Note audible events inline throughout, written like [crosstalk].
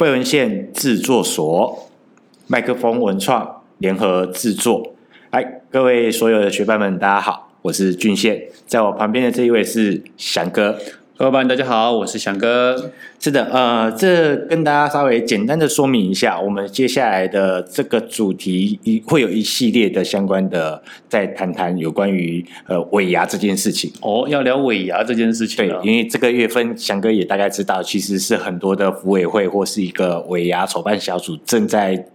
费文献制作所、麦克风文创联合制作。来，各位所有的学伴们，大家好，我是俊宪，在我旁边的这一位是翔哥。各位伙伴，大家好，我是翔哥。是的，呃，这跟大家稍微简单的说明一下，我们接下来的这个主题一会有一系列的相关的，再谈谈有关于呃尾牙这件事情。哦，要聊尾牙这件事情。对，因为这个月份，翔哥也大概知道，其实是很多的服委会或是一个尾牙筹办小组正在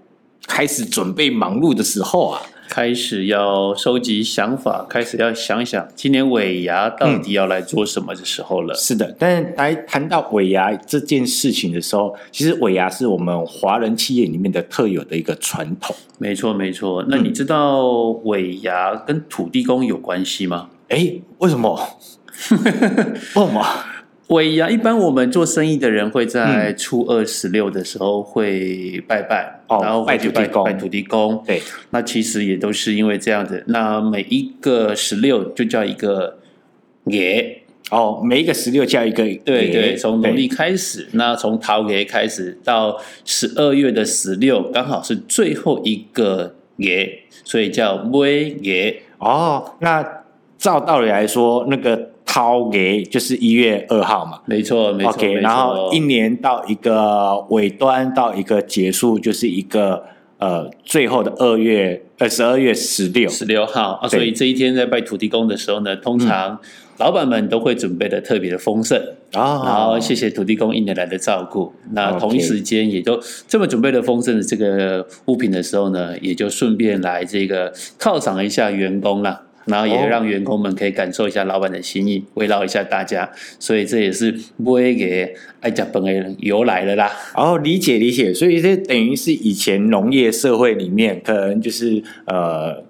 开始准备忙碌的时候啊。开始要收集想法，开始要想想今年尾牙到底要来做什么的时候了。嗯、是的，但是来谈到尾牙这件事情的时候，其实尾牙是我们华人企业里面的特有的一个传统。没错，没错。那你知道尾牙跟土地公有关系吗？哎、欸，为什么？[laughs] 为什么？尾牙一般我们做生意的人会在初二十六的时候会拜拜，嗯、然后拜拜土地公。拜土地公。对，那其实也都是因为这样子。那每一个十六就叫一个爷哦，每一个十六叫一个爷。对对，从农历开始，那从桃爷开始到十二月的十六，刚好是最后一个爷，所以叫尾爷。哦，那照道理来说，那个。桃给就是一月二号嘛，没错，没错。OK，然后一年到一个尾端到一个结束，就是一个呃最后的二月呃十二月十六。十六号。啊，所以这一天在拜土地公的时候呢，通常老板们都会准备的特别的丰盛。啊，然后谢谢土地公一年来的照顾。那同一时间也都这么准备的丰盛的这个物品的时候呢，也就顺便来这个犒赏一下员工了。然后也让员工们可以感受一下老板的心意，慰劳一下大家，所以这也是尾给爱家本的由来了啦。哦，理解理解，所以这等于是以前农业社会里面可能就是呃。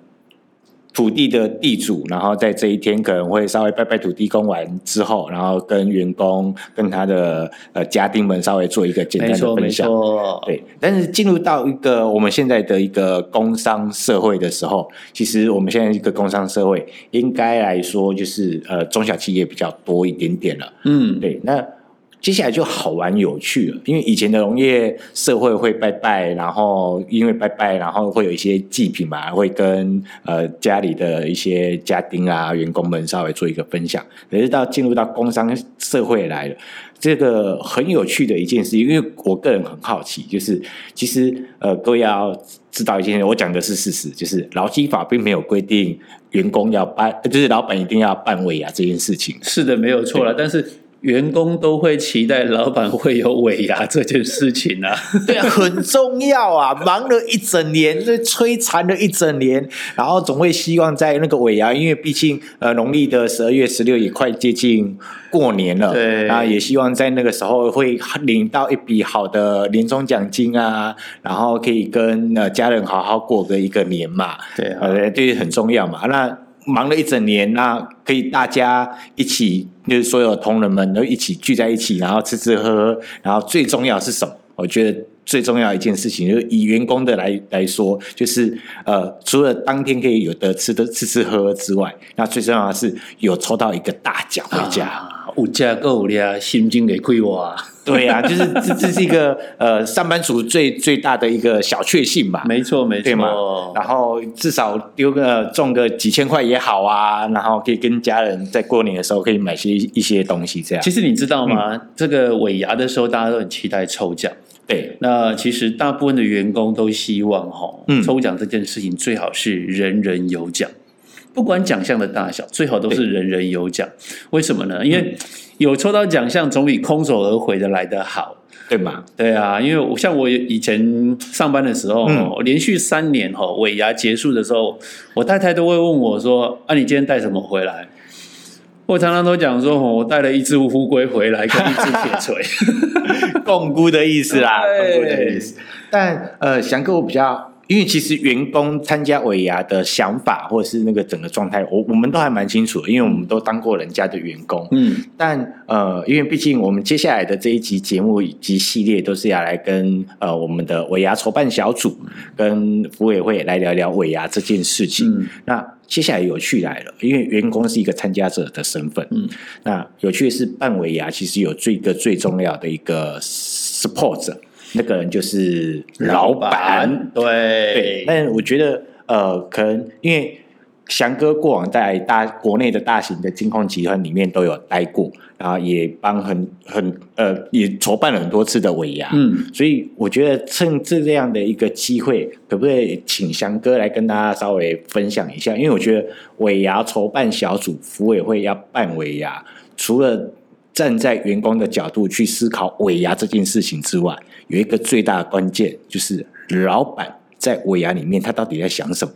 土地的地主，然后在这一天可能会稍微拜拜土地公完之后，然后跟员工跟他的呃家丁们稍微做一个简单的分享。对，但是进入到一个我们现在的一个工商社会的时候，其实我们现在一个工商社会应该来说就是呃中小企业比较多一点点了。嗯，对，那。接下来就好玩有趣了，因为以前的农业社会会拜拜，然后因为拜拜，然后会有一些祭品嘛，会跟呃家里的一些家丁啊、员工们稍微做一个分享。可是到进入到工商社会来了，这个很有趣的一件事，因为我个人很好奇，就是其实呃各位要知道一件事，我讲的是事实，就是劳基法并没有规定员工要办，就是老板一定要办尾牙这件事情。是的，没有错了，但是。员工都会期待老板会有尾牙这件事情啊，[laughs] 对啊，很重要啊！忙了一整年，就摧残了一整年，然后总会希望在那个尾牙，因为毕竟呃农历的十二月十六也快接近过年了，对，啊，也希望在那个时候会领到一笔好的年终奖金啊，然后可以跟呃家人好好过个一个年嘛，对啊，呃，这很重要嘛，那。忙了一整年，那可以大家一起，就是所有同仁们都一起聚在一起，然后吃吃喝喝，然后最重要是什么？我觉得最重要一件事情，就是以员工的来来说，就是呃，除了当天可以有的吃的吃吃喝喝之外，那最重要的是有抽到一个大奖回家。有价够了，心情给亏我。对呀、啊，就是这这是一个呃上班族最最大的一个小确幸吧。没错，没错。然后至少丢个中个几千块也好啊，然后可以跟家人在过年的时候可以买些一些东西这样。其实你知道吗？嗯、这个尾牙的时候，大家都很期待抽奖。对，那其实大部分的员工都希望哈，嗯、抽奖这件事情最好是人人有奖。不管奖项的大小，最好都是人人有奖。为什么呢？因为有抽到奖项，总比空手而回的来得好，对吗？对啊，因为我像我以前上班的时候，嗯、连续三年哈尾牙结束的时候，我太太都会问我说：“啊，你今天带什么回来？”我常常都讲说：“我带了一只乌龟回来，跟 [laughs] 一只铁锤，[laughs] 共估的意思啦，共估的意思。”但呃，翔哥我比较。因为其实员工参加尾牙的想法，或者是那个整个状态，我我们都还蛮清楚的，因为我们都当过人家的员工。嗯，但呃，因为毕竟我们接下来的这一集节目以及系列，都是要来跟呃我们的尾牙筹办小组跟福委会来聊聊尾牙这件事情。嗯，那接下来有趣来了，因为员工是一个参加者的身份。嗯，那有趣的是办尾牙其实有最一个最重要的一个 support。那个人就是老板。对，对，但我觉得呃，可能因为。翔哥过往在大国内的大型的金控集团里面都有待过，然后也帮很很呃也筹办了很多次的尾牙，嗯，所以我觉得趁这样的一个机会，可不可以请翔哥来跟大家稍微分享一下？因为我觉得尾牙筹办小组福委会要办尾牙，除了站在员工的角度去思考尾牙这件事情之外，有一个最大的关键就是老板。在尾牙里面，他到底在想什么？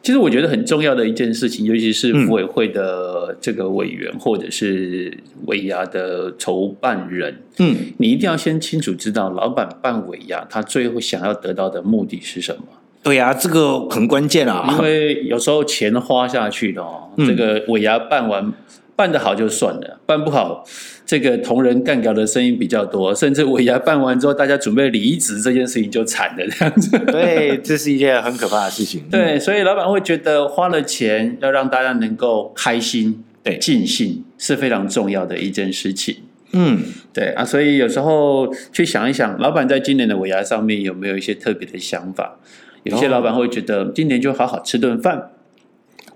其实我觉得很重要的一件事情，尤其是福委会的这个委员，嗯、或者是尾牙的筹办人，嗯，你一定要先清楚知道，老板办尾牙，他最后想要得到的目的是什么？对呀、啊，这个很关键啊，因为有时候钱花下去的哦，嗯、这个尾牙办完。办得好就算了，办不好，这个同仁干掉的声音比较多，甚至尾牙办完之后，大家准备离职，这件事情就惨了这样子。[laughs] 对，这是一件很可怕的事情。对，所以老板会觉得花了钱要让大家能够开心、对尽兴是非常重要的一件事情。嗯，对啊，所以有时候去想一想，老板在今年的尾牙上面有没有一些特别的想法？有些老板会觉得今年就好好吃顿饭。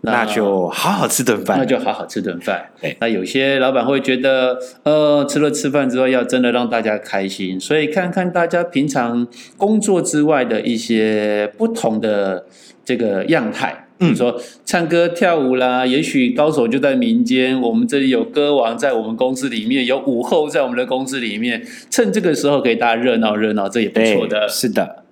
那就好好吃顿饭，那就好好吃顿饭。那有些老板会觉得，呃，除了吃饭之外，要真的让大家开心，所以看看大家平常工作之外的一些不同的这个样态，嗯，说唱歌跳舞啦，也许高手就在民间，我们这里有歌王在我们公司里面，有舞后在我们的公司里面，趁这个时候给大家热闹热闹，这也不错的。是的，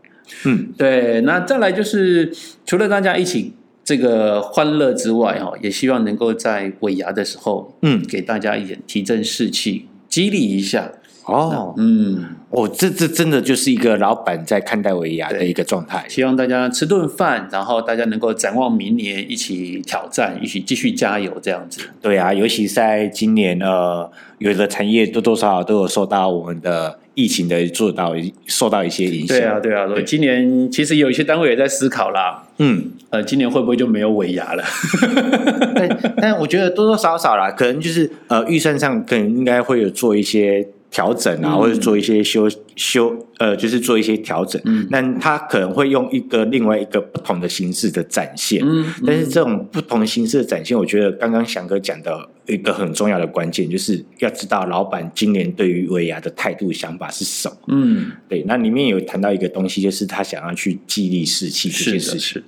嗯，对。那再来就是除了大家一起。这个欢乐之外，哈，也希望能够在尾牙的时候，嗯，给大家一点提振士气，激励一下。哦，嗯，哦，这这真的就是一个老板在看待尾牙的一个状态。希望大家吃顿饭，然后大家能够展望明年，一起挑战，一起继续加油，这样子。对啊，尤其在今年，呃，有的产业多多少少都有受到我们的疫情的做到受到一些影响。对啊，对啊，所以今年其实有一些单位也在思考啦。嗯，呃，今年会不会就没有尾牙了？[laughs] 但但我觉得多多少少啦，可能就是呃，预算上可能应该会有做一些。调整啊，或者做一些修修，呃，就是做一些调整。嗯，那他可能会用一个另外一个不同的形式的展现。嗯，但是这种不同形式的展现，我觉得刚刚翔哥讲的一个很重要的关键，就是要知道老板今年对于尾牙的态度想法是什么。嗯，对。那里面有谈到一个东西，就是他想要去激励士气这件事情。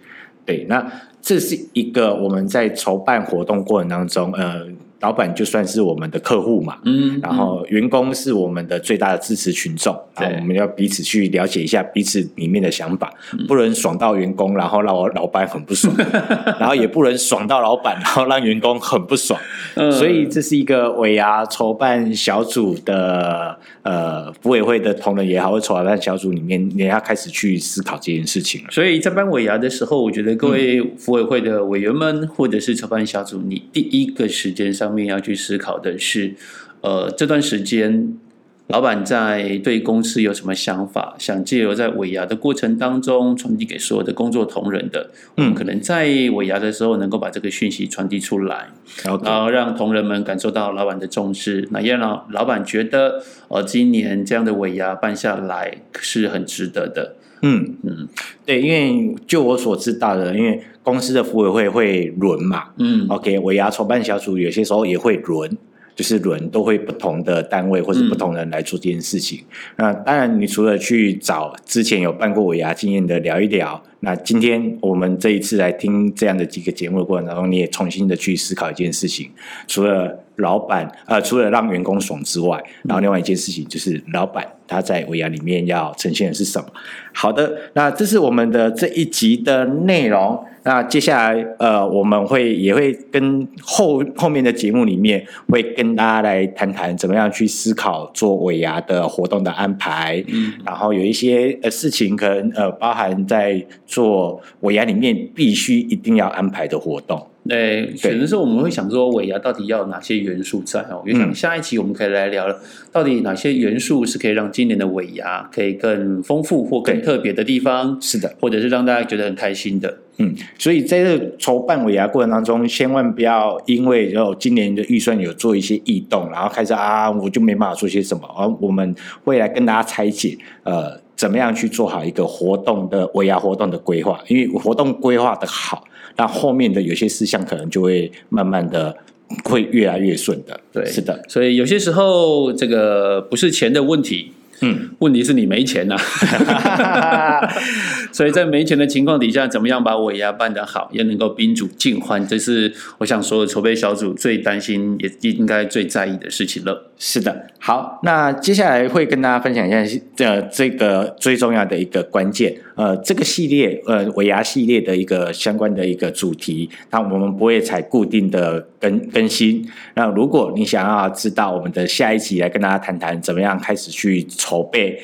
对，那这是一个我们在筹办活动过程当中，呃。老板就算是我们的客户嘛，嗯，然后员工是我们的最大的支持群众，嗯、然后我们要彼此去了解一下彼此里面的想法，嗯、不能爽到员工，然后让我老板很不爽，[laughs] 然后也不能爽到老板，然后让员工很不爽，嗯、所以这是一个尾牙筹办小组的呃，组委会的同仁也好，或筹办小组里面，你要开始去思考这件事情了。所以在办尾牙的时候，我觉得各位组委会的委员们，嗯、或者是筹办小组，你第一个时间上。上面要去思考的是，呃，这段时间老板在对公司有什么想法，想借由在尾牙的过程当中传递给所有的工作同仁的，嗯，可能在尾牙的时候能够把这个讯息传递出来.然后让同仁们感受到老板的重视，那也让老老板觉得，呃，今年这样的尾牙办下来是很值得的。嗯。嗯，对，因为就我所知道的，因为公司的服委会会轮嘛，嗯，OK，尾牙筹办小组有些时候也会轮，就是轮都会不同的单位或者不同人来做这件事情。嗯、那当然，你除了去找之前有办过尾牙经验的聊一聊，那今天我们这一次来听这样的几个节目的过程当中，你也重新的去思考一件事情，除了老板呃，除了让员工爽之外，然后另外一件事情就是老板。他在尾牙里面要呈现的是什么？好的，那这是我们的这一集的内容。那接下来，呃，我们会也会跟后后面的节目里面会跟大家来谈谈怎么样去思考做尾牙的活动的安排。嗯，然后有一些呃事情可能呃包含在做尾牙里面必须一定要安排的活动。对，可能是我们会想说尾牙到底要有哪些元素在哦？我想下一期我们可以来聊了，到底哪些元素是可以让今年的尾牙可以更丰富或更特别的地方？是的，或者是让大家觉得很开心的。嗯，所以在这个筹办尾牙过程当中，千万不要因为有今年的预算有做一些异动，然后开始啊，我就没办法做些什么。而我们会来跟大家拆解，呃。怎么样去做好一个活动的尾牙活动的规划，因为活动规划的好，那后面的有些事项可能就会慢慢的会越来越顺的。对，是的，所以有些时候这个不是钱的问题。嗯，问题是你没钱呐、啊，[laughs] 所以在没钱的情况底下，怎么样把尾牙办得好，也能够宾主尽欢，这是我想所有筹备小组最担心，也应该最在意的事情了。是的，好，那接下来会跟大家分享一下这这个最重要的一个关键，呃，这个系列呃尾牙系列的一个相关的一个主题，那我们不会采固定的更更新。那如果你想要知道我们的下一集来跟大家谈谈怎么样开始去筹备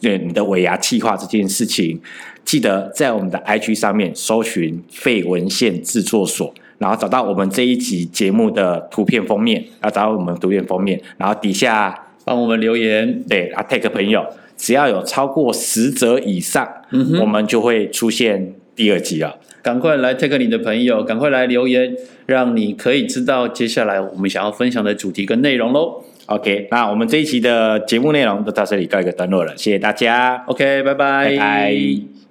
对你的尾牙计划这件事情，记得在我们的 IG 上面搜寻废文献制作所。然后找到我们这一集节目的图片封面，然后找到我们图片封面，然后底下帮我们留言，对，啊，take 朋友，只要有超过十折以上，嗯，我们就会出现第二集了。赶快来 take 你的朋友，赶快来留言，让你可以知道接下来我们想要分享的主题跟内容喽。OK，那我们这一期的节目内容就到这里告一个段落了，谢谢大家。OK，拜拜。拜拜。